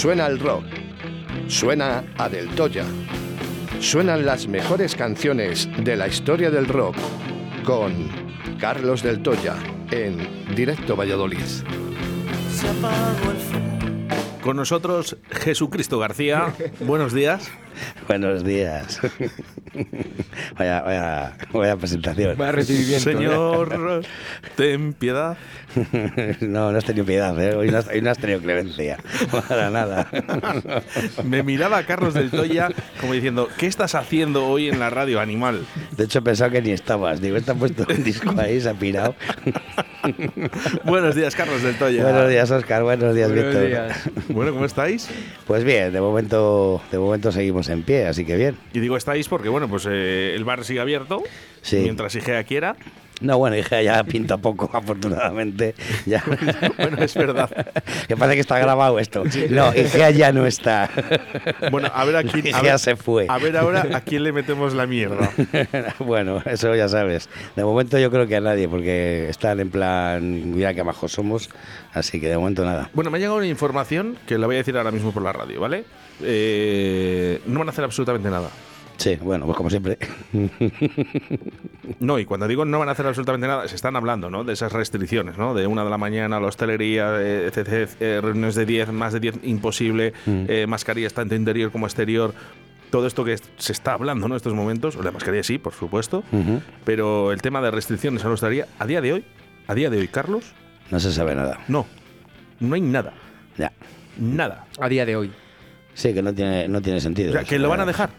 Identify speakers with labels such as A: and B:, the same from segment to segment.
A: Suena el rock. Suena a Del Toya. Suenan las mejores canciones de la historia del rock con Carlos Del Toya en Directo Valladolid.
B: Con nosotros Jesucristo García. Buenos días.
C: Buenos días. Vaya, vaya, vaya presentación.
D: Vaya recibimiento. ¿eh?
B: Señor, ten piedad.
C: No, no has tenido piedad, ¿eh? Hoy no has, hoy no has tenido clemencia. Para nada.
B: Me miraba Carlos del Toya como diciendo, ¿qué estás haciendo hoy en la radio, animal?
C: De hecho, he pensado que ni estabas. Digo, está puesto un disco ahí, se ha pirado.
B: Buenos días, Carlos del Toya.
C: Buenos días, Oscar. Buenos días,
D: Buenos
C: Víctor.
D: días.
B: Bueno, ¿cómo estáis?
C: Pues bien, de momento, de momento seguimos en pie, así que bien.
B: Y digo estáis porque, bueno, pues eh, el bar sigue abierto.
C: Sí.
B: Mientras Igea quiera.
C: No, bueno, hija, ya pinta poco, afortunadamente. Ya.
B: Bueno, es verdad.
C: que parece que está grabado esto. No, Igea ya no está.
B: Bueno, a ver a quién. a
C: Igea
B: ver-
C: se fue.
B: A ver ahora a quién le metemos la mierda.
C: bueno, eso ya sabes. De momento yo creo que a nadie, porque están en plan, mira qué majos somos, así que de momento nada.
B: Bueno, me ha llegado una información que la voy a decir ahora mismo por la radio, ¿vale? Eh, no van a hacer absolutamente nada.
C: Sí, bueno, pues como siempre.
B: No, y cuando digo no van a hacer absolutamente nada, se están hablando, ¿no? De esas restricciones, ¿no? De una de la mañana, la hostelería, eh, etc, eh, reuniones de 10, más de 10, imposible, eh, mascarillas tanto interior como exterior. Todo esto que se está hablando, ¿no? En estos momentos, la mascarilla sí, por supuesto, pero el tema de restricciones a la hostelería, a día de hoy, a día de hoy, Carlos,
C: No se sabe nada.
B: no, no hay nada,
C: Ya.
B: nada.
D: A día de hoy.
C: Sí, que no tiene, no tiene sentido.
B: O sea, que lo van a dejar.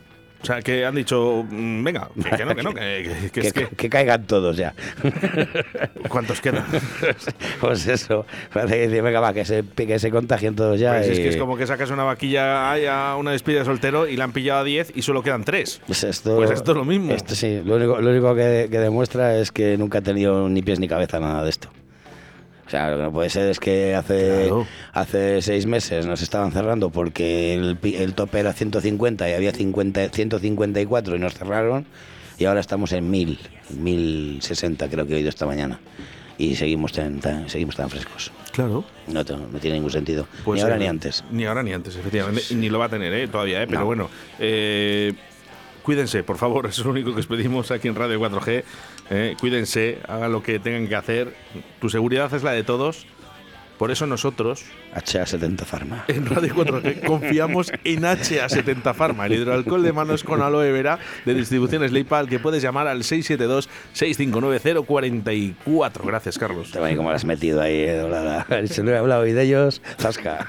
B: O sea, que han dicho, mm, venga, que, que no, que no, que, es que...
C: caigan todos ya.
B: ¿Cuántos quedan?
C: pues eso. Parece que dice, venga, va, que se, que se contagien todos ya.
B: Pues es que es como que sacas una vaquilla a una despedida de soltero y la han pillado a 10 y solo quedan 3.
C: Pues esto,
B: Pues esto es lo mismo.
C: Esto sí, lo único, lo único que, que demuestra es que nunca ha tenido ni pies ni cabeza nada de esto. O sea, lo que no puede ser es que hace,
B: Claro.
C: hace seis meses nos estaban cerrando porque el, el tope era 150 y había 50, 154 y nos cerraron y ahora estamos en 1000, 1060 creo que he oído esta mañana. Y seguimos tan, tan- seguimos tan frescos.
B: Claro.
C: No, tiene ningún sentido.
B: Pues,
C: ni ahora
B: eh,
C: ni antes.
B: Ni ahora ni antes, efectivamente. Ni lo va a tener ¿eh? todavía, ¿eh? pero
C: No.
B: bueno. eh, cuídense, por favor, eso es lo único que os pedimos aquí en Radio 4G. Eh, cuídense, hagan lo que tengan que hacer. Tu seguridad es la de todos. Por eso nosotros,
C: HA70 Pharma.
B: en Radio 4G, confiamos en HA70 Pharma, el hidroalcohol de manos con aloe vera de distribuciones Leipal, que puedes llamar al 672-659-044. Gracias, Carlos.
C: Te como la has metido ahí, eh, doblada. Si no he hablado hoy de ellos, zasca.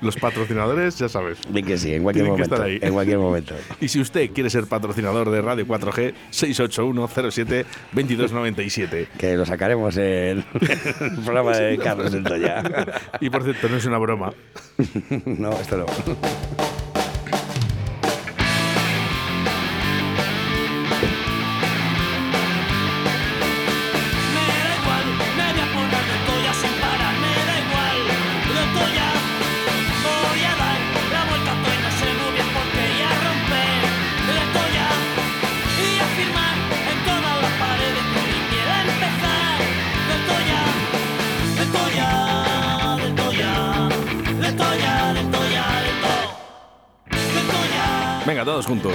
B: Los patrocinadores, ya sabes.
C: Di que sí, en cualquier
B: que
C: momento.
B: estar ahí.
C: En cualquier momento.
B: Y si usted quiere ser patrocinador de Radio 4G, 681-07-2297.
C: Que lo sacaremos en el programa de Carlos del
B: Y por cierto, no es una broma.
C: No, esto no.
B: Todos juntos.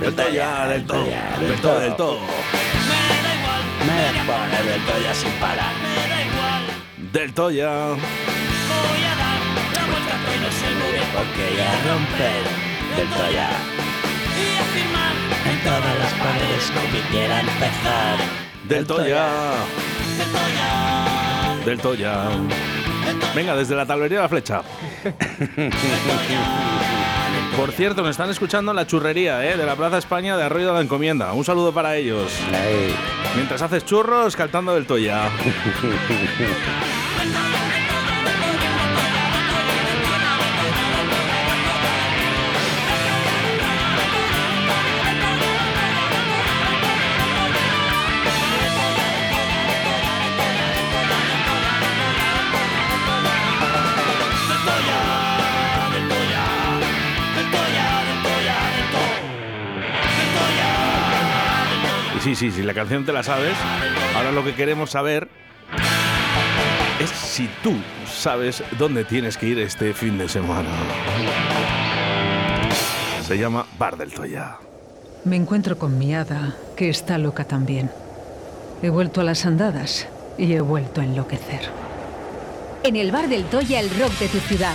C: Del Toya, del Toya,
B: Del todo, del todo.
E: Me da igual,
C: Me a del Toya sin parar.
E: me da igual.
B: Del Toya.
E: Voy a dar la vuelta a todo y no sé muy bien por qué y a romper
C: Del Toya.
E: y a firmar en todas las paredes como quiera empezar.
B: Del Toya.
E: De Toya,
B: Del Toya. Venga, desde la tablería de la flecha. Por cierto, nos están escuchando en la churrería ¿eh? de la Plaza España de Arroyo de la Encomienda. Un saludo para ellos. Mientras haces churros, cantando del Toya. sí, sí, sí, la canción te la sabes. Ahora lo que queremos saber es si tú sabes dónde tienes que ir este fin de semana. Se llama Bar del Toya.
F: Me encuentro con mi hada, que está loca también. He vuelto a las andadas y he vuelto a enloquecer.
G: En el bar del Toya, el rock de tu ciudad.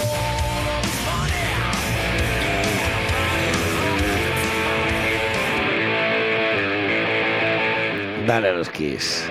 E: Dale los Kiss.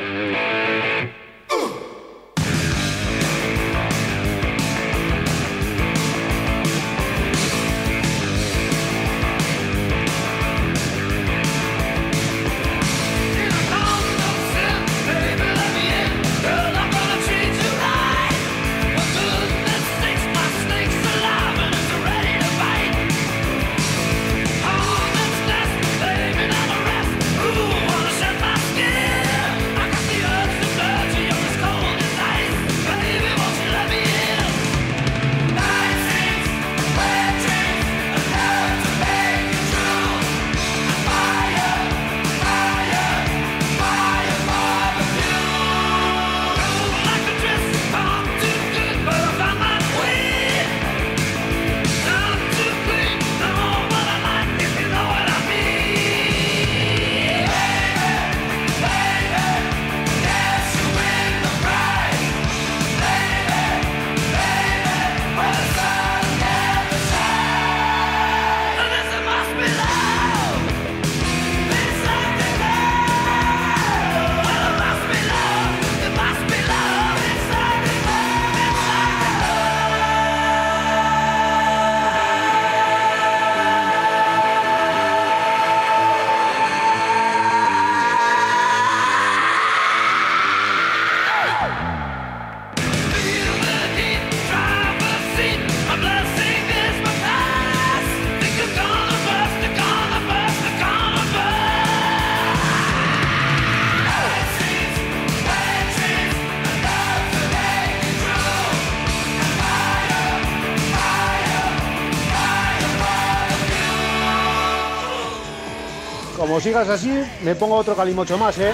H: Como sigas así, me pongo otro calimocho más, ¿eh?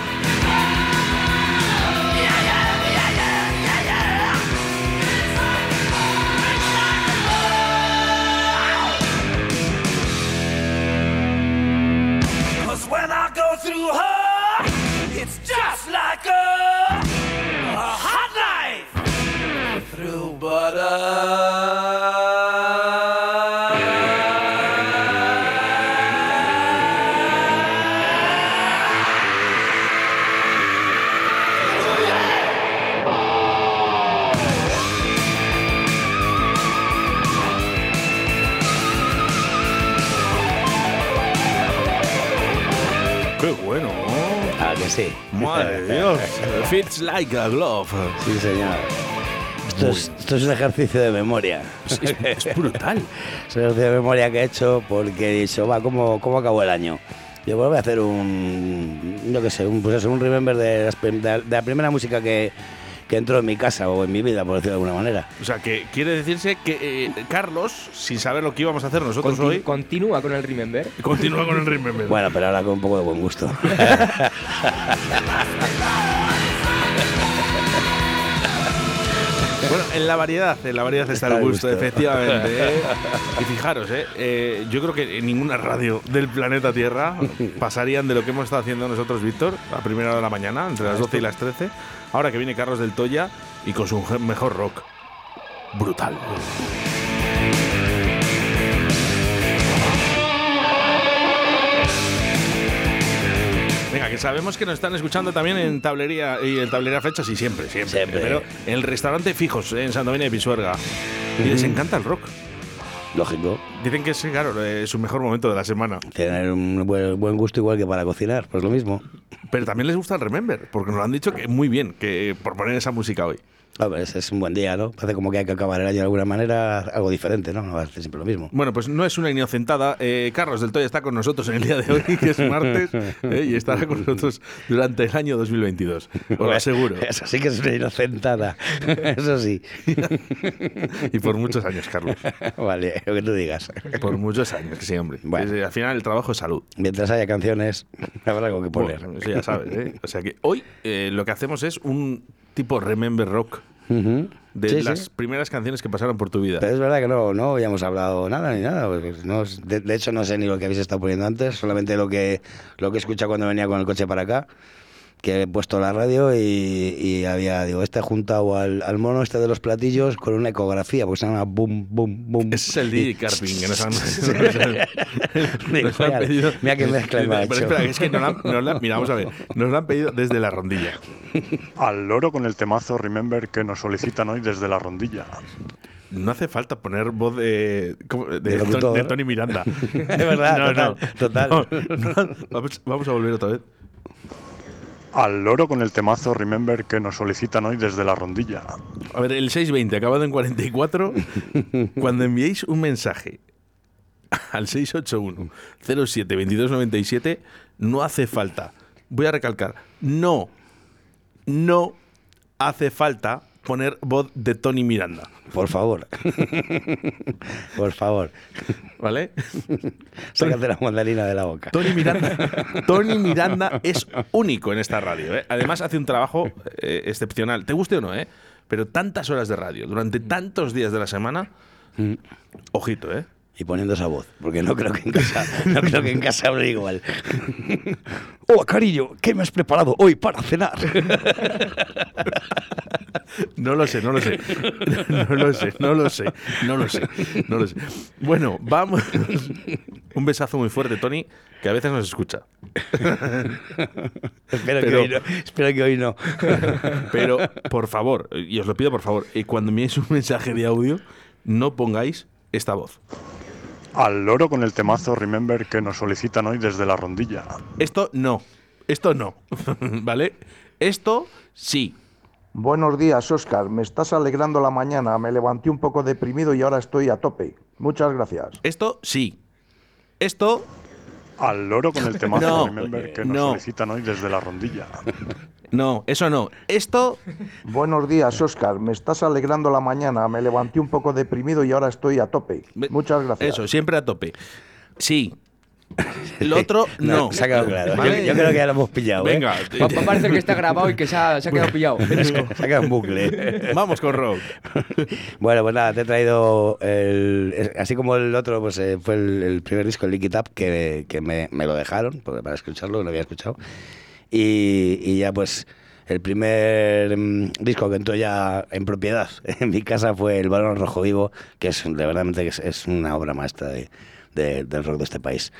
B: Fits like a glove.
E: Sí, señor. Esto es, esto es un ejercicio de memoria.
B: Es, es- es brutal.
E: Es un ejercicio de memoria que he hecho porque he dicho, va, ¿cómo, cómo acabó el año? Yo voy a hacer un, yo qué sé, un, pues eso, un remember de, las de la- de la primera música que, que entró en mi casa o en mi vida, por decirlo de alguna manera.
B: O sea, que quiere decirse que eh, Carlos, sin saber lo que íbamos a hacer nosotros
I: Conti-
B: hoy,
I: Continúa con el Remember.
B: continúa con el Remember.
E: Bueno, pero ahora con un poco de buen gusto.
B: Bueno, en la variedad, en la variedad está, el gusto, efectivamente. ¿eh? Y fijaros, ¿eh? Eh, yo creo que en ninguna radio del planeta Tierra pasarían de lo que hemos estado haciendo nosotros, Víctor, a primera hora de la mañana, entre las 12 y las 13. Ahora que viene Carlos del Toya y con su mejor rock. Brutal. Venga, que sabemos que nos están escuchando también en tablería y en tablería fechas y siempre, siempre.
E: Siempre.
B: Pero en el restaurante Fijos, en Sandomenia de Pisuerga. Y les encanta el rock.
C: Lógico.
B: Dicen que es, claro, es su mejor momento de la semana.
C: Tener un buen, buen gusto igual que para cocinar, pues lo mismo.
B: Pero también les gusta el Remember, porque nos lo han dicho que muy bien, que por poner esa música hoy.
C: Ese es un buen día, ¿no? Parece como que hay que acabar el año de alguna manera algo diferente, ¿no? No va a ser siempre lo mismo.
B: Bueno, pues no es una inocentada. Eh, Carlos del Toya está con nosotros en el día de hoy, que es martes, eh, y estará con nosotros durante el año 2022. Os lo aseguro.
C: Eso sí que es una inocentada. Eso sí.
B: y por muchos años, Carlos.
C: vale, lo que tú digas.
B: Por muchos años, sí, hombre.
C: Bueno.
B: Al final el trabajo es salud.
C: Mientras haya canciones, habrá algo que poner.
B: Bueno, eso ya sabes, ¿eh? O sea que hoy eh, lo que hacemos es un tipo Remember Rock
C: Ujú.
B: de
C: Sí,
B: las
C: sí.
B: primeras canciones que pasaron por tu vida.
C: Pero es verdad que no, no habíamos hablado nada ni nada. pues, no, de, de hecho, no sé ni lo que habéis estado poniendo antes, solamente lo que, lo que he escuchado cuando venía con el coche para acá, que he puesto la radio y, y había, digo, este juntado al, al mono este de los platillos con una ecografía, porque se llama Boom, Boom, Boom.
B: Ese es el DJ Carping, que nos han, nos han
C: mira,
B: pedido.
C: mira qué mezcla me ha
B: Pero espera, que es que nos la nos mira, vamos a ver. Nos lo han pedido desde la rondilla.
J: Al loro con el temazo Remember que nos solicitan hoy desde la rondilla.
B: No hace falta poner voz de, de,
C: De
B: Tony Miranda.
C: Es verdad, total, total.
B: No, no. Vamos, vamos a volver otra vez.
J: Al loro con el temazo Remember que nos solicitan hoy desde la rondilla.
B: A ver, el 620 acabado en 44, cuando enviéis un mensaje al 681 07 2297, no hace falta. Voy a recalcar, no, no hace falta poner voz de Tony Miranda,
C: Por favor. Por favor.
B: ¿vale?
C: Sácate la mandarina de la boca.
B: Tony Miranda, Tony Miranda es único en esta radio. ¿eh? Además hace un trabajo eh, excepcional. ¿Te guste o no? ¿eh? Pero tantas horas de radio durante tantos días de la semana, ojito, ¿eh?
C: Y poniendo esa voz, porque no creo que en casa, no creo que en casa hable igual. Hola, cariño, ¿qué me has preparado hoy para cenar?
B: No lo sé, no lo sé. No lo sé, no lo sé, no lo sé, no lo sé. Bueno, vamos. Un besazo muy fuerte, Tony, que a veces nos escucha.
C: espero, que hoy no, espero que hoy no.
B: Pero, por favor, y os lo pido por favor, eh, cuando enviéis un mensaje de audio, no pongáis esta voz.
J: Al loro con el temazo Remember que nos solicitan hoy desde la rondilla.
B: Esto no. Esto no. ¿Vale? Esto sí.
K: Buenos días, Oscar. Me estás alegrando la mañana. Me levanté un poco deprimido y ahora estoy a tope. Muchas gracias.
B: Esto sí. Esto
J: Al loro con el temazo
B: No,
J: Remember que nos
B: no.
J: solicitan hoy desde la rondilla.
B: no, eso no. Esto
K: Buenos días, Oscar. Me estás alegrando la mañana. Me levanté un poco deprimido y ahora estoy a tope. Muchas gracias.
B: Eso, siempre a tope. Sí. Lo otro, no.
C: Se ha quedado claro. Yo-
B: ¿Vale?
C: Yo, creo que ya lo hemos pillado. ¿eh?
B: Venga,
I: va a parecer que está grabado y que se ha, se ha quedado pillado.
C: Se ha quedado en bucle.
B: vamos con Rock.
C: Bueno, pues nada, te he traído el, así como el otro, pues eh, fue el, el primer disco, el Lick It Up, que, que me, me lo dejaron para escucharlo, no había escuchado. Y, y ya pues el primer mm, disco que entró ya en propiedad en mi casa fue El Balón Rojo Vivo, que es de verdad que es, es una obra maestra de- de- del rock de este país.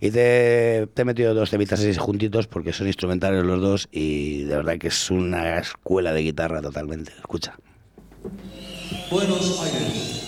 C: Y te, te he metido dos temitas así juntitos porque son instrumentales los dos y de verdad que es una escuela de guitarra totalmente. Escucha.
L: Buenos Aires.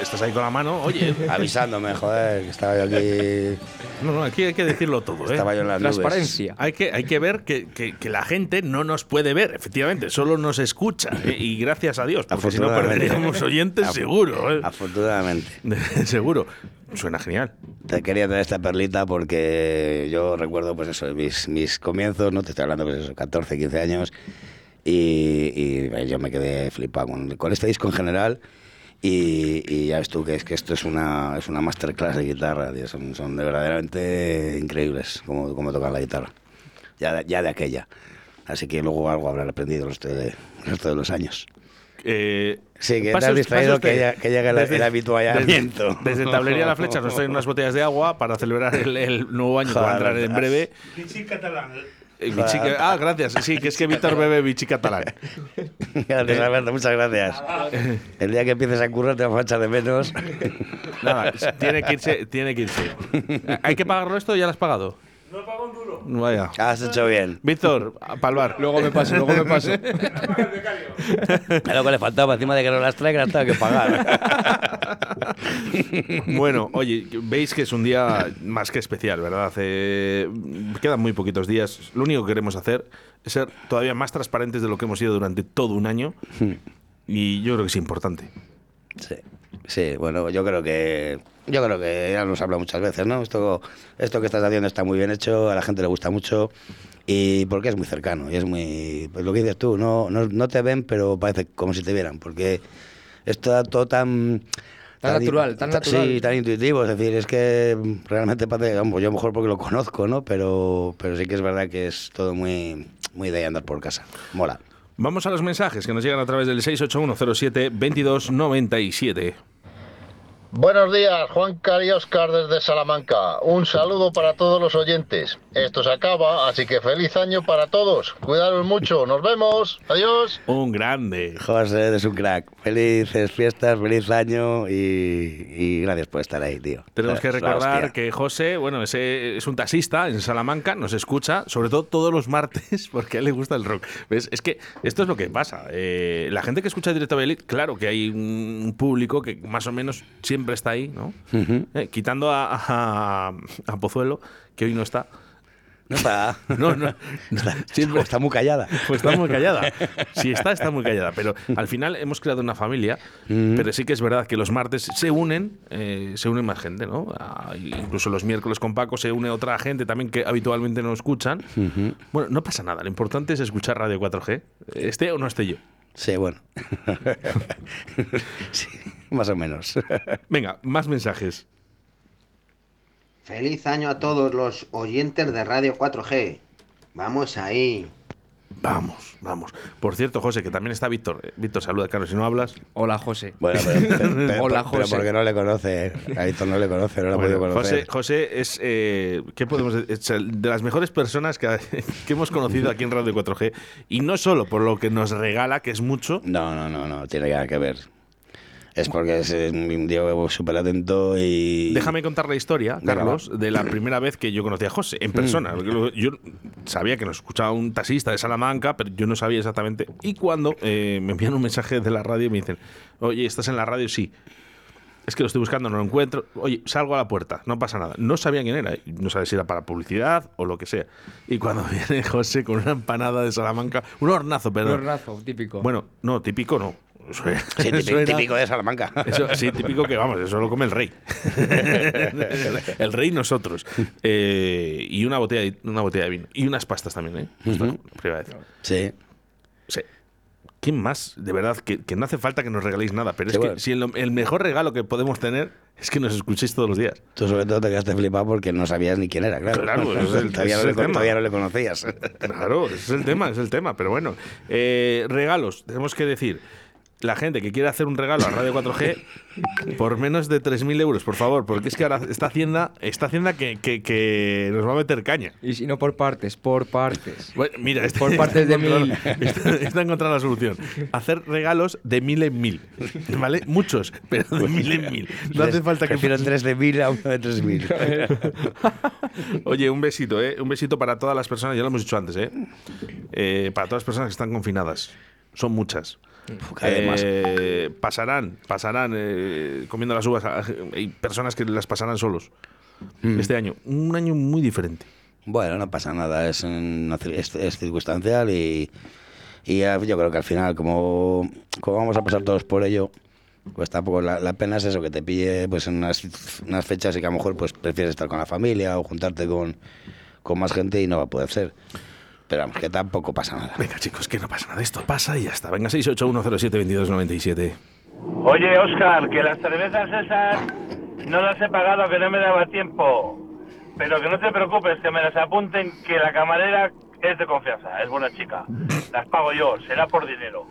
B: Estás ahí con la mano. Oye,
C: Avisándome, joder, que estaba yo aquí.
B: no, no, aquí hay que decirlo todo. ¿eh?
C: Estaba yo en las
I: Transparencia.
B: Hay que, hay que ver que, que- que la gente no nos puede ver, efectivamente, solo nos escucha. ¿eh? Y gracias a Dios, porque si no
C: Afortunadamente.
B: perderíamos oyentes seguro. ¿eh?
C: Afortunadamente.
B: seguro. Suena genial.
C: Te quería traer esta perlita porque yo recuerdo, pues eso, mis, mis comienzos, ¿no? Te estoy hablando, pues eso, 14, 15 años. Y, y, yo me quedé flipado con, con este disco en general. Y, y ya ves tú que es que esto es una, es una masterclass de guitarra, tío. Son, son de verdaderamente increíbles como, como tocan la guitarra. Ya, de- ya de aquella. Así que luego algo habrán aprendido el resto de, el resto de los años.
B: Eh,
C: Sí, que te
B: pase
C: has distraído que ya- que llegue el- el habituallamiento.
B: Desde, desde Tablería La Flecha nos traen unas botellas de agua para celebrar el, el nuevo año que va a entrar en breve. Eh, Vichy que- ah, gracias. Sí, que es que Víctor bebe Vichy catalán.
C: Gracias, Alberto, muchas gracias. El día que empieces a currar te vamos a echar de menos.
B: Nada, tiene que irse. Tiene que irse. ¿Hay que pagarlo esto? ¿Ya lo has pagado? No he pagado un duro. Vaya.
C: Has hecho bien.
B: Víctor, palvar.
I: Luego me paso, luego me paso.
C: Lo que le faltaba, encima de que no las las tengo que pagar.
B: Bueno, oye, veis que es un día más que especial, ¿verdad? Eh, quedan muy poquitos días. Lo único que queremos hacer es ser todavía más transparentes de lo que hemos sido durante todo un año. Y yo creo que es importante.
C: Sí, sí, bueno, yo creo que yo creo que ya nos habla muchas veces, ¿no? Esto, esto que estás haciendo está muy bien hecho, a la gente le gusta mucho y porque es muy cercano y es muy, pues lo que dices tú, no, no, no te ven, pero parece como si te vieran, porque está todo tan
I: Tan natural, tan natural.
C: Sí, tan intuitivo, es decir, es que realmente parece, vamos, yo mejor porque lo conozco, ¿no? Pero, pero sí que es verdad que es todo muy, muy de andar por casa. Mola.
B: Vamos a los mensajes que nos llegan a través del 68107-2297.
L: Buenos días, Juan Cari Oscar desde Salamanca. Un saludo para todos los oyentes. Esto se acaba, así que feliz año para todos. Cuidaros mucho, nos vemos. Adiós.
B: Un grande.
C: José, eres un crack. Felices fiestas, feliz año y, y gracias por estar ahí, tío.
B: Tenemos que recordar que José, bueno, ese es un taxista en Salamanca, nos escucha, sobre todo todos los martes, porque a él le gusta el rock. ¿Ves? Es que esto es lo que pasa. Eh, la gente que escucha Directo Belit, claro que hay un público que más o menos siempre está ahí, ¿no?
C: Ujú.
B: Eh, quitando a, a- a Pozuelo, que hoy no está.
C: No está.
B: No, no. Siempre
C: está muy callada.
B: Pues está muy callada. Si está, está muy callada. Pero al final hemos creado una familia. Pero sí que es verdad que los martes se unen, eh, se unen más gente, ¿no? Ah, incluso los miércoles con Paco se une otra gente también que habitualmente no escuchan. Bueno, no pasa nada. Lo importante es escuchar Radio 4G. Esté o no esté yo.
C: Sí, bueno. sí, más o menos.
B: Venga, más mensajes.
M: Feliz año a todos los oyentes de Radio 4G.
C: Vamos ahí.
B: Vamos, vamos. Por cierto, José, que también está Víctor. Eh, Víctor, saluda, Carlos, si no hablas.
I: Hola, José.
C: Bueno, pero, pero- pero-
I: Hola,
C: pero
I: José.
C: porque no le conoce. A Víctor no le conoce, no lo ha
B: Bueno,
C: podido
B: José,
C: conocer.
B: José es, eh, ¿qué podemos decir? De las mejores personas que, que hemos conocido aquí en Radio 4G. Y no solo por lo que nos regala, que es mucho.
C: No, no, no, no, tiene nada que ver. Es porque es un tío súper atento y.
B: Déjame contar la historia, Carlos, de la primera vez que yo conocí a José, en persona. Lo- Yo sabía que nos escuchaba un taxista de Salamanca, pero yo no sabía exactamente. Y cuando eh, me envían un mensaje de la radio y me dicen, oye, ¿estás en la radio? Sí. Es que lo estoy buscando, no lo encuentro. Oye, salgo a la puerta, no pasa nada. No sabía quién era, ¿eh? no sabía si era para publicidad o lo que sea. Y cuando viene José con una empanada de Salamanca, un hornazo,
I: Un
B: perdón.
I: hornazo, típico.
B: Bueno, no, típico no.
C: Sí, típico, de Salamanca.
B: eso, sí, típico que vamos, eso lo come el rey. el rey nosotros. Eh, y una botella, de, una botella de vino. Y unas pastas también, ¿eh? Primera vez.
C: Sí.
B: Sí. ¿Quién más? De verdad, que, que no hace falta que nos regaléis nada, pero
C: Sí,
B: es que si el, el mejor regalo que podemos tener es que nos escuchéis todos los días.
C: Tú sobre todo te quedaste flipado porque no sabías ni quién era, claro.
B: Claro, es el-
C: todavía, no le,
B: tema.
C: todavía no le conocías.
B: Claro, ese es el tema, es el tema. Pero bueno, Eh, regalos, tenemos que decir. La gente que quiere hacer un regalo a Radio 4G por menos de 3.000 euros, por favor, porque es que ahora esta hacienda, esta hacienda que, que- que nos va a meter caña.
I: Y si no por partes, por partes.
B: Bueno, mira, este-
I: Por partes de mil.
B: Está, está encontrada la solución. Hacer regalos de mil en mil. ¿Vale? Muchos, pero de mil en mil. No hace falta que.
C: Prefiero tres de mil a uno de tres mil.
B: Oye, un besito, ¿eh? Un besito para todas las personas, ya lo hemos dicho antes, ¿eh? Eh, para todas las personas que están confinadas. Son muchas.
C: Además.
B: Eh, pasarán, pasarán eh, comiendo las uvas. Hay personas que las pasarán solos.
C: Mm.
B: Este año. Un año muy diferente.
C: Bueno, no pasa nada, es, circunstancial y, yo creo que al final, como, como vamos a pasar todos por ello, pues tampoco la, la pena es eso, que te pille pues en unas, unas fechas y que a lo mejor pues prefieres estar con la familia o juntarte con, con más gente y no va a poder ser. Pero vamos, que tampoco pasa nada.
B: Venga, chicos, que no pasa nada. Esto pasa y ya está. Venga, 681072297.
M: Oye, Oscar, que las cervezas esas no las he pagado, que no me daba tiempo. Pero que no te preocupes, que me las apunten, que la camarera es de confianza, es buena chica. Las pago yo, será por dinero.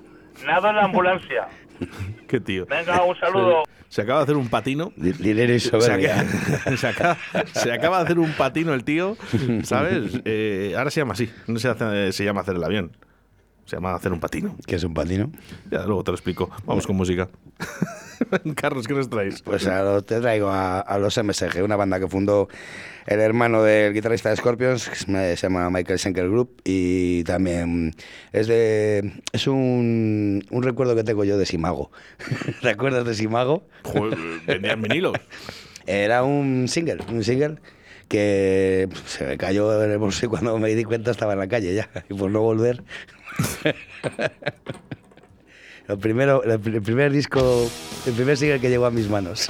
M: Nado en la ambulancia.
B: Qué tío.
M: Venga, un saludo.
B: Se acaba de hacer un patino. Se acaba, se acaba- se acaba de hacer un patino el tío, ¿sabes? Eh, ahora se llama así. No se, hace- se llama hacer el avión. Se llama hacer un patino.
C: ¿Qué es un patino?
B: Ya, luego te lo explico. Vamos con música. Carlos, ¿qué nos traes?
C: Pues te traigo a, a los MSG, una banda que fundó el hermano del guitarrista de Scorpions, que se llama Michael Schenker Group, y también es de es un, un recuerdo que tengo yo de Simago. ¿Te acuerdas de Simago?
B: Joder, vendían vinilos.
C: Era un single, un single que pues, se me cayó en el bolso y cuando me di cuenta estaba en la calle ya, y por no volver. Primero, el pr- el primer disco, el primer single que llegó a mis manos.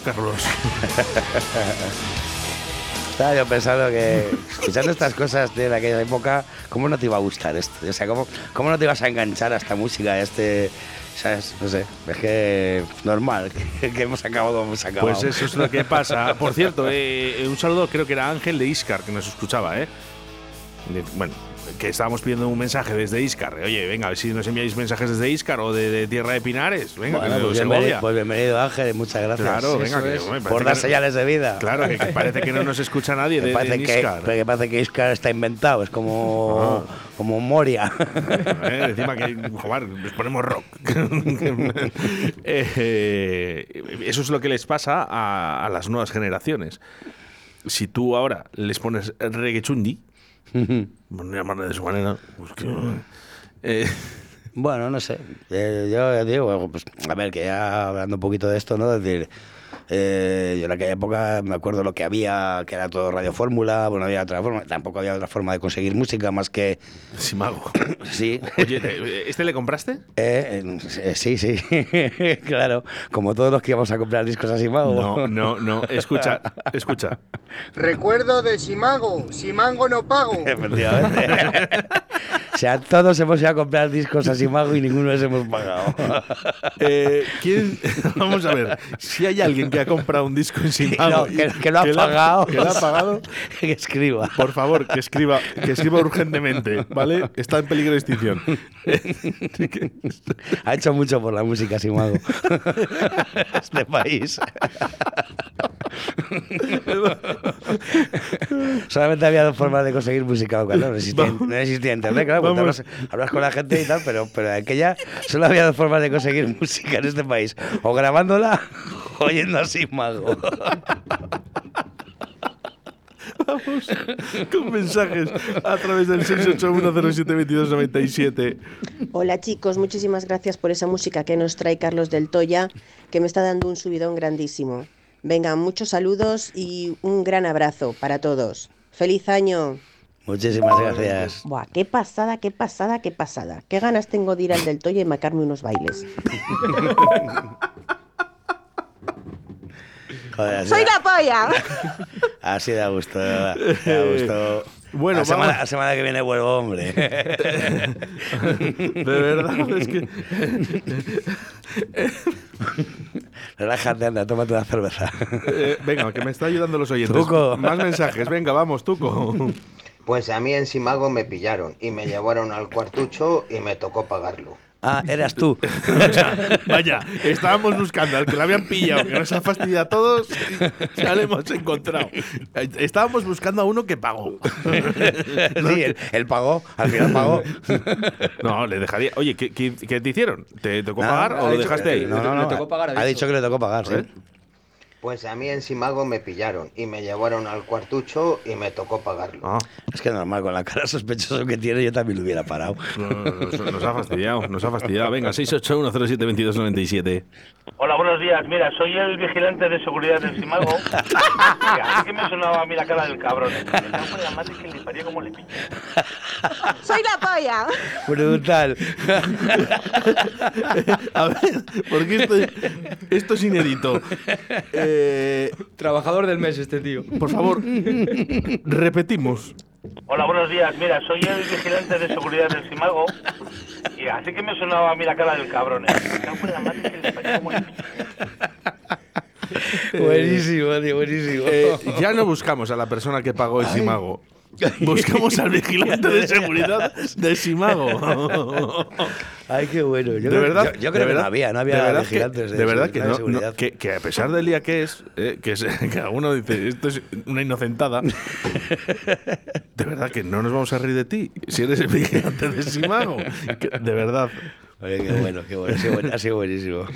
B: Carlos.
C: Estaba yo pensando que, escuchando estas cosas de aquella época, ¿cómo no te iba a gustar esto? O sea, ¿cómo, cómo no te ibas a enganchar a esta música, a este. ¿Sabes? No sé. Es que. Normal, que, hemos acabado como hemos acabado.
B: Pues eso es lo que pasa. Por cierto, eh, un saludo, creo que era Ángel de Iscar que nos escuchaba, ¿eh? Bueno, que estábamos pidiendo un mensaje desde Iscar. Oye, venga, a ver si nos enviáis mensajes desde Iscar o de, de Tierra de Pinares. Venga,
C: Bueno, pues, bienvenido, pues bienvenido Ángel, muchas gracias.
B: Claro, venga, que, hombre, parece
C: por dar señales de vida.
B: Claro, que, que parece que no nos escucha nadie de,
C: parece,
B: de
C: que,
B: Iscar.
C: que parece que Iscar está inventado, es como, como Moria.
B: Eh, encima que, joder, les ponemos rock. Eh, eso es lo que les pasa a, a las nuevas generaciones. Si tú ahora les pones reggae chundi, por no llamarle de su manera, pues que, eh,
C: Bueno, no sé. Eh, yo digo, pues, a ver, que ya hablando un poquito de esto, ¿no? Es decir, eh, yo en aquella época me acuerdo lo que había, que era todo radio fórmula, bueno, había otra forma, tampoco había otra forma de conseguir música más que.
B: Simago.
C: Sí.
B: Oye, ¿este le compraste?
C: Eh, eh, sí, sí, claro. Como todos los que íbamos a comprar discos así, mago.
B: No, no, no. Escucha, escucha.
N: Recuerdo de Simago, Simango no pago.
C: Efectivamente. o sea, todos hemos ido a comprar discos así, mago, y ninguno les hemos pagado.
B: Eh, ¿quién- Vamos a ver. Si hay alguien que ha comprado un disco en Simago
C: No, que- que lo ha pagado.
B: que lo ha pagado,
C: que escriba.
B: Por favor, que escriba, que escriba urgentemente, ¿vale? Está en peligro de extinción.
C: Ha hecho mucho por la música, Simago. este país. Solamente había dos formas de conseguir música cuando no existía, no existía internet, claro, hablas, con la gente y tal, pero, pero en aquella solo había dos formas de conseguir música en este país, o grabándola o oyendo a Simago.
B: Vamos con mensajes a través del 681072297.
O: Hola chicos, muchísimas gracias por esa música que nos trae Carlos del Toya, que me está dando un subidón grandísimo. Venga, muchos saludos y un gran abrazo para todos. ¡Feliz año!
C: Muchísimas gracias.
O: Buah, qué pasada, qué pasada, qué pasada. Qué ganas tengo de ir al del Toya y marcarme unos bailes.
C: Joder,
O: ¡Soy la polla!
C: así da gusto. Da gusto.
B: Bueno,
C: la semana, la semana que viene vuelvo, hombre.
B: De verdad, es que.
C: Relájate, anda, tómate una cerveza.
B: Eh, venga, que me está ayudando los oyentes.
C: Tuco.
B: Más mensajes, venga, vamos, Tuco.
P: Pues a mí en Simago me pillaron y me llevaron al cuartucho y me tocó pagarlo.
C: Ah, eras tú.
B: Vaya, estábamos buscando al que lo habían pillado, que nos ha fastidiado a todos, y ya lo hemos encontrado. Eh, Estábamos buscando a uno que pagó.
C: Sí, él, él pagó, al final pagó.
B: No, le dejaría. Oye, ¿qué, qué, qué te hicieron? ¿Te tocó pagar o lo dejaste
C: que-
B: ahí?
C: No, no, no. ha dicho que le tocó pagar, sí.
P: Pues a mí en Simago me pillaron y me llevaron al cuartucho y me tocó pagarlo.
B: Ah.
C: Es que normal, con la cara sospechosa que tiene, yo también lo hubiera parado.
B: No, nos, nos ha fastidiado, nos ha fastidiado. Venga, 681072297.
M: Hola, buenos días. Mira, soy el vigilante de seguridad del Simago. Que me sonaba a mí la cara del cabrón. La madre que le paría como le pillo.
O: ¡Soy la polla!
C: Brutal.
B: A ver, porque esto, esto es inédito. Eh,
I: Trabajador del mes este tío.
B: por favor, repetimos.
M: Hola, buenos días. Mira, soy el vigilante de seguridad del Simago. Y así que me sonaba a mí la cara del cabrón. Me cago en la madre que le paría como le pillo.
C: buenísimo, tío, buenísimo.
B: Eh, ya no buscamos a la persona que pagó el Simago. Buscamos al vigilante de seguridad de Simago.
C: Ay, qué bueno. Yo
B: de
C: creo,
B: verdad,
C: yo, yo
B: de
C: creo que no había, no
B: de
C: había
B: verdad
C: vigilantes
B: que,
C: de,
B: de verdad que,
C: de
B: no, que, que a pesar del día que es, eh, que, es que alguno dice esto es una inocentada, de verdad que no nos vamos a reír de ti si eres el vigilante de Simago. De verdad.
C: Oye, qué bueno, qué bueno. Ha sido, ha sido buenísimo.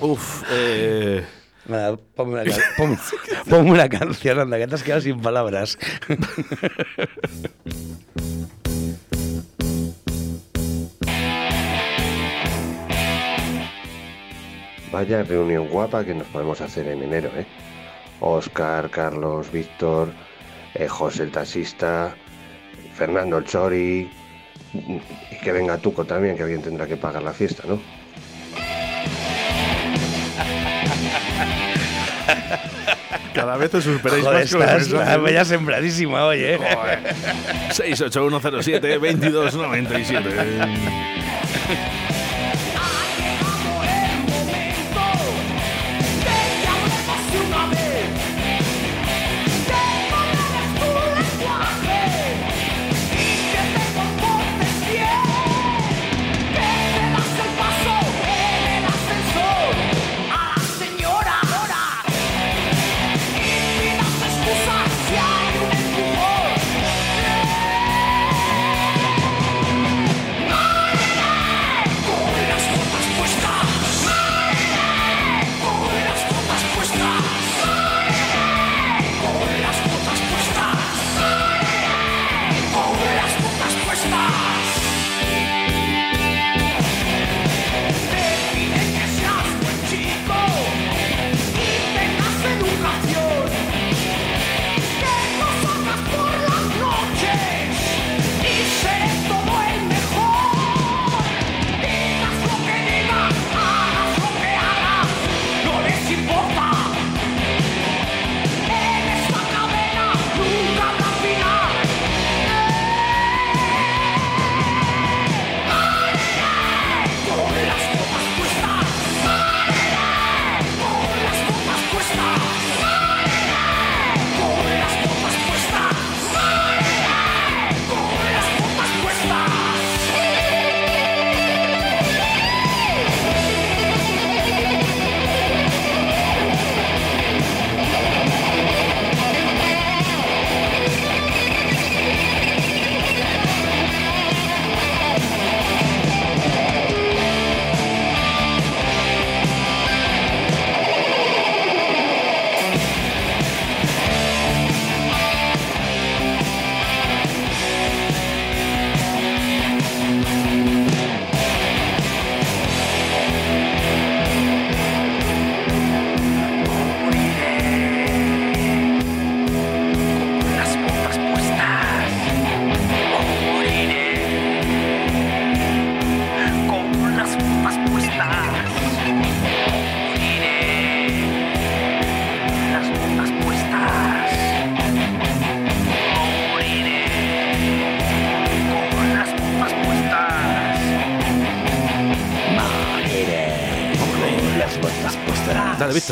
B: Uf, eh,
C: Nada, ponme una, ponme- ponme una canción, anda, que te has quedado sin palabras.
Q: Vaya reunión guapa que nos podemos hacer en enero, ¿eh? Oscar, Carlos, Víctor, eh, José el taxista, Fernando el Chori, y que venga Tuco también, que alguien tendrá que pagar la fiesta, ¿no?
B: Cada vez os superáis
C: Joder,
B: más
C: estás, la ¿eh? bella sembradísima hoy, ¿eh?
E: 68107-2297.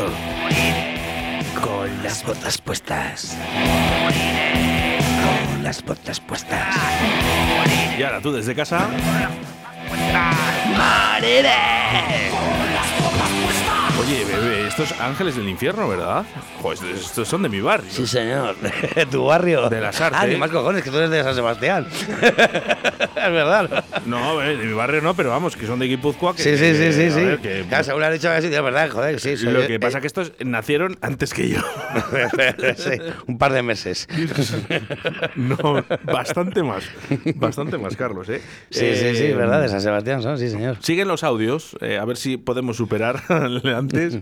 E: puestas. Con las botas puestas. Con las botas puestas. Y
B: ahora tú desde casa.
C: ¡Moriré!
B: Oye, bebé, estos ángeles del infierno, ¿verdad? Pues estos son de mi barrio.
C: Sí, señor. ¿Tu barrio?
B: De las
C: Ah,
B: artes.
C: ni más cojones, que tú eres de San Sebastián. es verdad.
B: No, de mi barrio no, pero vamos, que son de Guipúzcoa. Que,
C: Sí, sí, sí, sí. sí.
B: ver, que-
C: Claro, según lo han dicho así, es verdad, joder, sí. soy-
B: lo que
C: eh,
B: pasa es que estos nacieron antes que yo.
C: sí, un par de meses.
B: No, bastante más. Bastante más, Carlos, ¿eh?
C: Sí, sí, sí,
B: Eh,
C: verdad, de San Sebastián son, sí, señor.
B: Siguen los audios, eh, a ver si podemos superar de antes,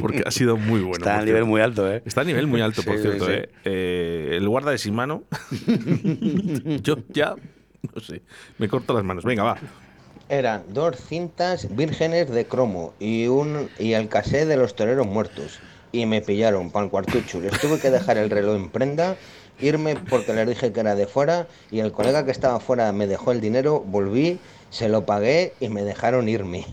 B: porque ha sido muy bueno.
C: Está a nivel muy alto, ¿eh?
B: Está a nivel muy alto, por
C: Sí,
B: cierto.
C: sí.
B: ¿eh? Eh, el guarda de Simano, yo ya, no sé, me corto las manos. Venga, va.
P: Eran dos cintas vírgenes de cromo y un y el casé de los toreros muertos. Y me pillaron para el cuartucho. Les tuve que dejar el reloj en prenda, irme porque les dije que era de fuera y el colega que estaba fuera me dejó el dinero, volví, se lo pagué y me dejaron irme.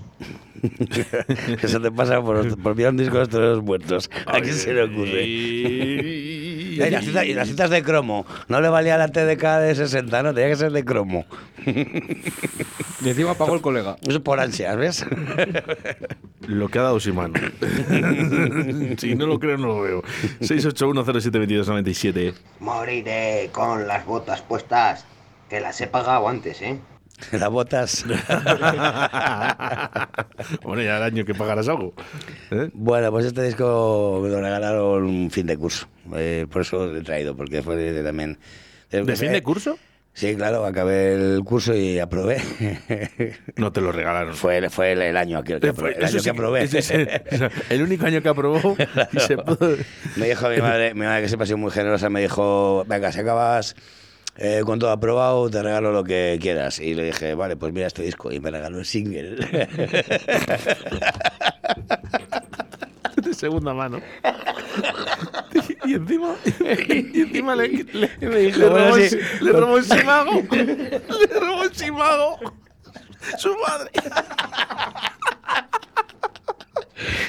C: Eso te pasa por, por pillar un disco de los muertos. ¿A quién se le ocurre?
B: Y...
C: Las, citas, y las citas de cromo. No le valía la TDK de 60, no, tenía que ser de cromo.
I: Y encima pagó el colega.
C: Eso por ansias, ¿ves?
B: Lo que ha dado Simano. si no lo creo, no lo veo. 681072297.
P: Moriré con las botas puestas, que las he pagado antes, ¿eh?
C: Las botas.
B: bueno, ya el año que pagarás algo. ¿eh?
C: Bueno, pues este disco me lo regalaron un fin de curso. Eh, por eso lo he traído, porque fue de- de también.
B: ¿De fin de curso?
C: Sí, claro, acabé el curso y aprobé.
B: No te lo regalaron.
C: Fue, fue el, el año aquel que, aprobé, el año
B: sí
C: que aprobé.
B: es el, el único año que aprobó y se pudo-
C: Me dijo mi madre, mi madre que ha sido muy generosa, me dijo, venga, si acabas eh, con todo aprobado, te regalo lo que quieras. Y le dije, vale, pues mira este disco. Y me regaló el single.
B: de segunda mano. Y encima, y encima le, le, le robó, el le robó el simago. Le robó el simago. Su madre.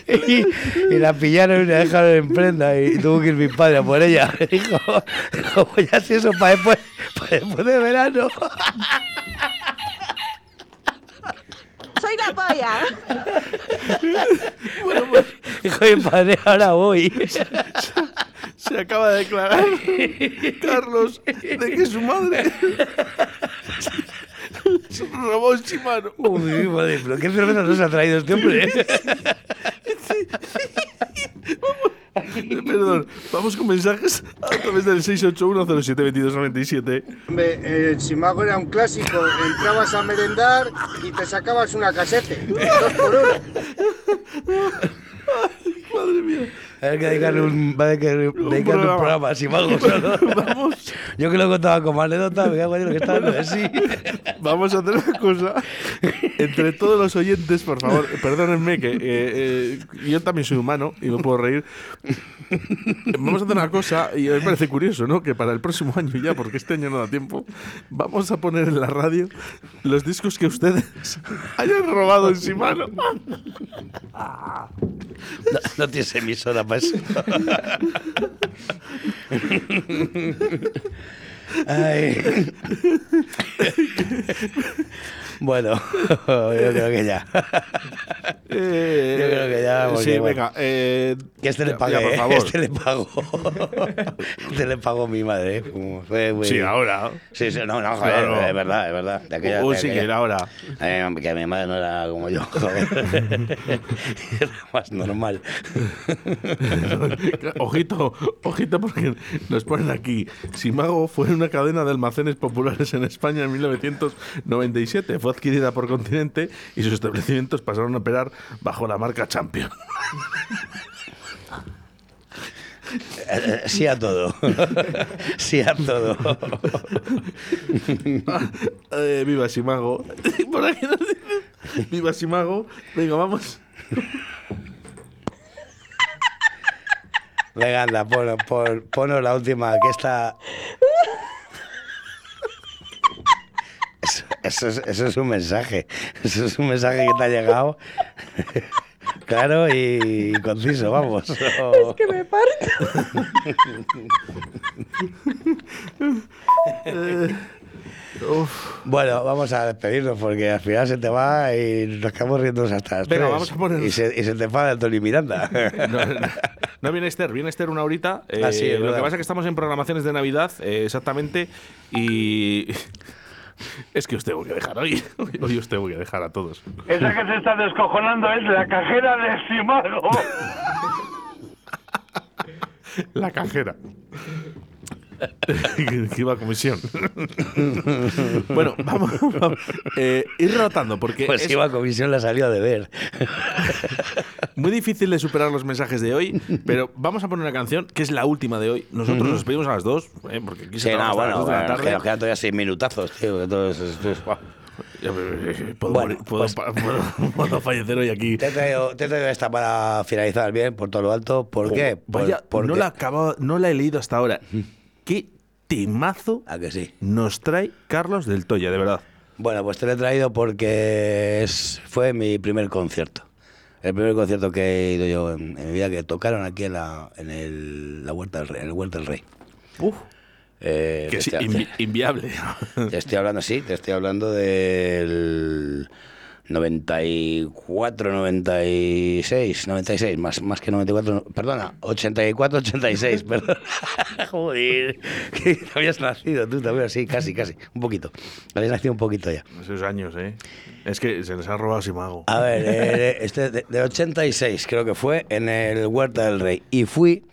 C: Y, y la pillaron y la dejaron en prenda y tuvo que ir mi padre a por ella. Dijo, pues ya si eso para después, para después de verano.
R: Soy la polla.
C: Dijo mi padre, ahora voy.
B: Se acaba de declarar Carlos de que su madre se robó el chimano.
C: Uy, madre, pero qué cerveza nos ha traído este hombre.
B: Perdón, vamos con mensajes a través del 681072297.
N: Hombre, El Simago era un clásico. Entrabas a merendar y te sacabas una casete. Dos por uno.
B: Madre mía.
C: Hay que dedicarle un, va a dedicarle, dedicarle un
B: programa.
C: programa así, vamos.
B: Vamos.
C: Yo que lo contaba como anécdota, me cago en lo que está dando sí.
B: Vamos a hacer una cosa. Entre todos los oyentes, por favor, perdónenme que eh, eh, yo también soy humano y me puedo reír. Vamos a hacer una cosa, y me parece curioso, ¿no? Que para el próximo año ya, porque este año no da tiempo, vamos a poner en la radio los discos que ustedes hayan robado en Simano.
C: No, no tienes emisora para eso. Ay. Bueno, yo creo que ya.
B: Eh,
C: Yo creo que ya, porque,
B: sí,
C: bueno.
B: venga. eh,
C: Que este le pague,
B: por
C: ¿eh?
B: favor.
C: Este le pagó. Este le pagó mi madre. ¿eh? Fue muy-
B: Sí, ahora.
C: Sí, sí, no, no, joder,
B: Claro.
C: es verdad, es verdad. De aquella- de
B: sí, que era ahora.
C: Eh, que mi madre no era como yo, joder. era más normal.
B: ojito, ojito, porque nos ponen aquí. Simago fue una cadena de almacenes populares en España en 1997. Fue adquirida por Continente y sus establecimientos pasaron a operar bajo la marca Champion.
C: Eh, Sí a todo. Sí a todo.
B: Eh, viva Simago. Por aquí nos dicen, Viva Simago. Venga, vamos.
C: Venga, anda, pon, pon, ponos la última, que está... Eso, es, eso es un mensaje. Eso es un mensaje que te ha llegado. Claro y conciso, vamos.
R: Es que me parto.
B: Eh,
C: Bueno, vamos a despedirnos porque al final se te va y nos quedamos riéndonos hasta las
B: Venga,
C: tres.
B: vamos a poner-
C: Y se, y se te enfada el Tony Miranda.
B: No, no, no viene Esther, viene Esther una horita. eh,
C: Ah, sí, es
B: lo
C: verdad.
B: que pasa es que estamos en programaciones de Navidad, eh, exactamente, y es que os tengo que dejar hoy. Hoy os tengo que dejar a todos.
M: Esa que se está descojonando es la cajera de Simago.
B: La cajera. que iba a comisión. bueno, vamos, vamos, eh, ir rotando porque
C: Pues
B: es
C: iba a comisión, la salió a deber.
B: muy difícil de superar los mensajes de hoy, pero vamos a poner una canción que es la última de hoy. Nosotros
C: Ujú.
B: nos despedimos a las dos, eh, porque aquí se
C: Sí, no,
B: las
C: bueno,
B: dos de la
C: bueno, nos
B: tarde.
C: quedan- nos quedan todavía seis minutazos, tío. que todo es- es- es- guau.
B: Ya, eh, Puedo,
C: Bueno,
B: morir- puedo pa- puedo- puedo fallecer hoy aquí.
C: Te he, traído, te he traído esta para finalizar bien, por todo lo alto. ¿Por qué? Por-
B: Vaya,
C: porque-
B: no la, acabado- no la he leído hasta ahora. ¿Qué temazo
C: ¿A que sí?
B: nos trae Carlos del Toya, de verdad?
C: Bueno, pues te lo he traído porque es, fue mi primer concierto. El primer concierto que he ido yo en, en mi vida, que tocaron aquí en la, en el, la Huerta del Rey. En el Huerta del Rey.
B: Uf.
C: Eh,
B: que invi- inviable.
C: Te estoy hablando, sí, te estoy hablando del 94, 96, 96, más, más que 94, no, perdona, 84, 86, perdón. Joder, que habías nacido tú también, sí, casi, casi, un poquito. Habías nacido un poquito ya.
B: Esos años, ¿eh? Es que se les ha robado Simago.
C: A ver, eh, este de, de 86 creo que fue en el Huerta del Rey. Y fui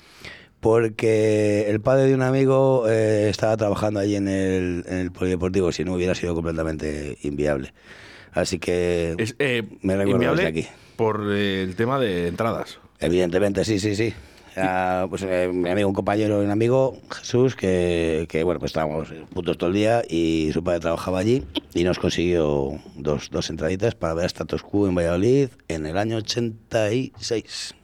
C: porque el padre de un amigo eh, estaba trabajando allí en el, en el polideportivo, si no hubiera sido completamente inviable. Así que
B: Es eh,
C: me recuerdo desde aquí.
B: por eh, el tema de entradas.
C: Evidentemente, sí, sí, sí. Era, pues, eh, mi amigo, un compañero y un amigo, Jesús, que, que, bueno, pues estábamos juntos todo el día y su padre trabajaba allí y nos consiguió dos, dos entraditas para ver a Status Quo en Valladolid en el año 86.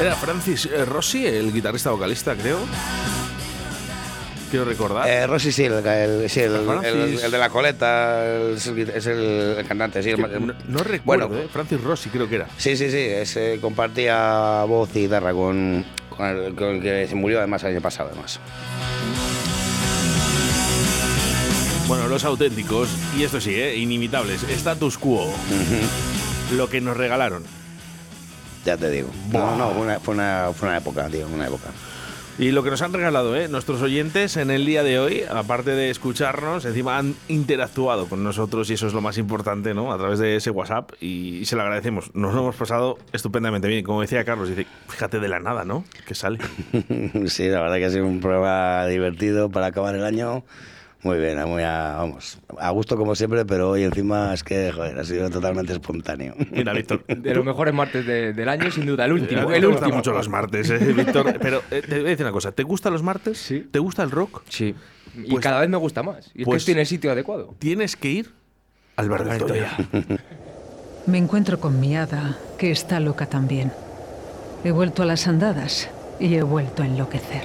B: Era Francis eh, Rossi, el guitarrista vocalista, creo. Quiero recordar.
C: Eh, Rossi sí, el, el- el, de la coleta, es el, cantante, sí.
B: no, no recuerdo,
C: Bueno.
B: eh, Francis Rossi creo que era.
C: Sí, sí, sí, ese compartía voz y guitarra con, con, con el que se murió además el año pasado, además.
B: Bueno, los auténticos, y esto sí, eh, inimitables. Status quo. Lo que nos regalaron.
C: Ya te digo. No, no, fue una, fue una, fue una época, tío, una época.
B: Y lo que nos han regalado, ¿eh? nuestros oyentes en el día de hoy, aparte de escucharnos, encima han interactuado con nosotros y eso es lo más importante, ¿no? A través de ese WhatsApp y, se lo agradecemos. Nos lo hemos pasado estupendamente bien. Como decía Carlos, dice, fíjate de la nada, ¿no? Que sale.
C: sí, la verdad que ha sido un programa divertido para acabar el año. Muy bien, muy a, vamos, a gusto como siempre, pero hoy encima es que, joder, ha sido totalmente espontáneo.
B: Mira, Víctor.
I: De los mejores martes de- del año, sin duda, el último. El
B: gustan
I: último.
B: mucho los martes, ¿eh, Víctor. Pero eh, te voy a decir una cosa. ¿Te gustan los martes? Sí. ¿Te gusta el rock?
I: Sí. Y
B: Pues-
I: cada vez me gusta más. Y es
B: pues-
I: que el sitio adecuado.
B: Tienes que ir al bar Toya.
S: Me encuentro con mi hada, que está loca también. He vuelto a las andadas y he vuelto a enloquecer.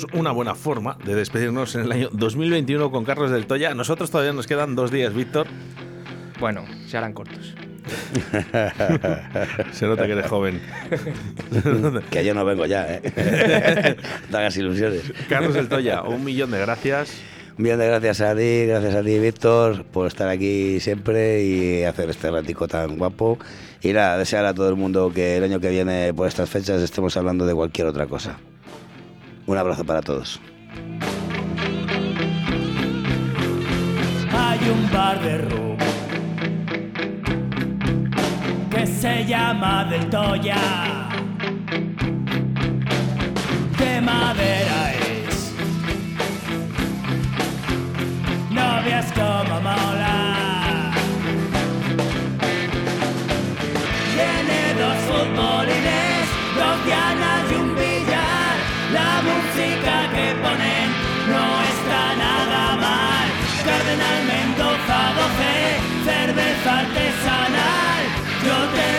B: Pues una buena forma de despedirnos en el año 2021 con Carlos del Toya. Nosotros todavía nos quedan dos días, Víctor.
I: Bueno, se harán cortos.
B: Se nota que eres joven.
C: que yo no vengo ya, ¿eh? No hagas ilusiones.
B: Carlos del Toya, un millón de gracias.
C: Un millón de gracias a ti, gracias a ti, Víctor, por estar aquí siempre y hacer este ratico tan guapo. Y nada, desear a todo el mundo que el año que viene, por estas fechas, estemos hablando de cualquier otra cosa. Un abrazo para todos.
T: Hay un bar de rock que se llama Del Toya. De madera es. Novias como mola. Tiene dos futbolines, dos dianas artesanal, yo te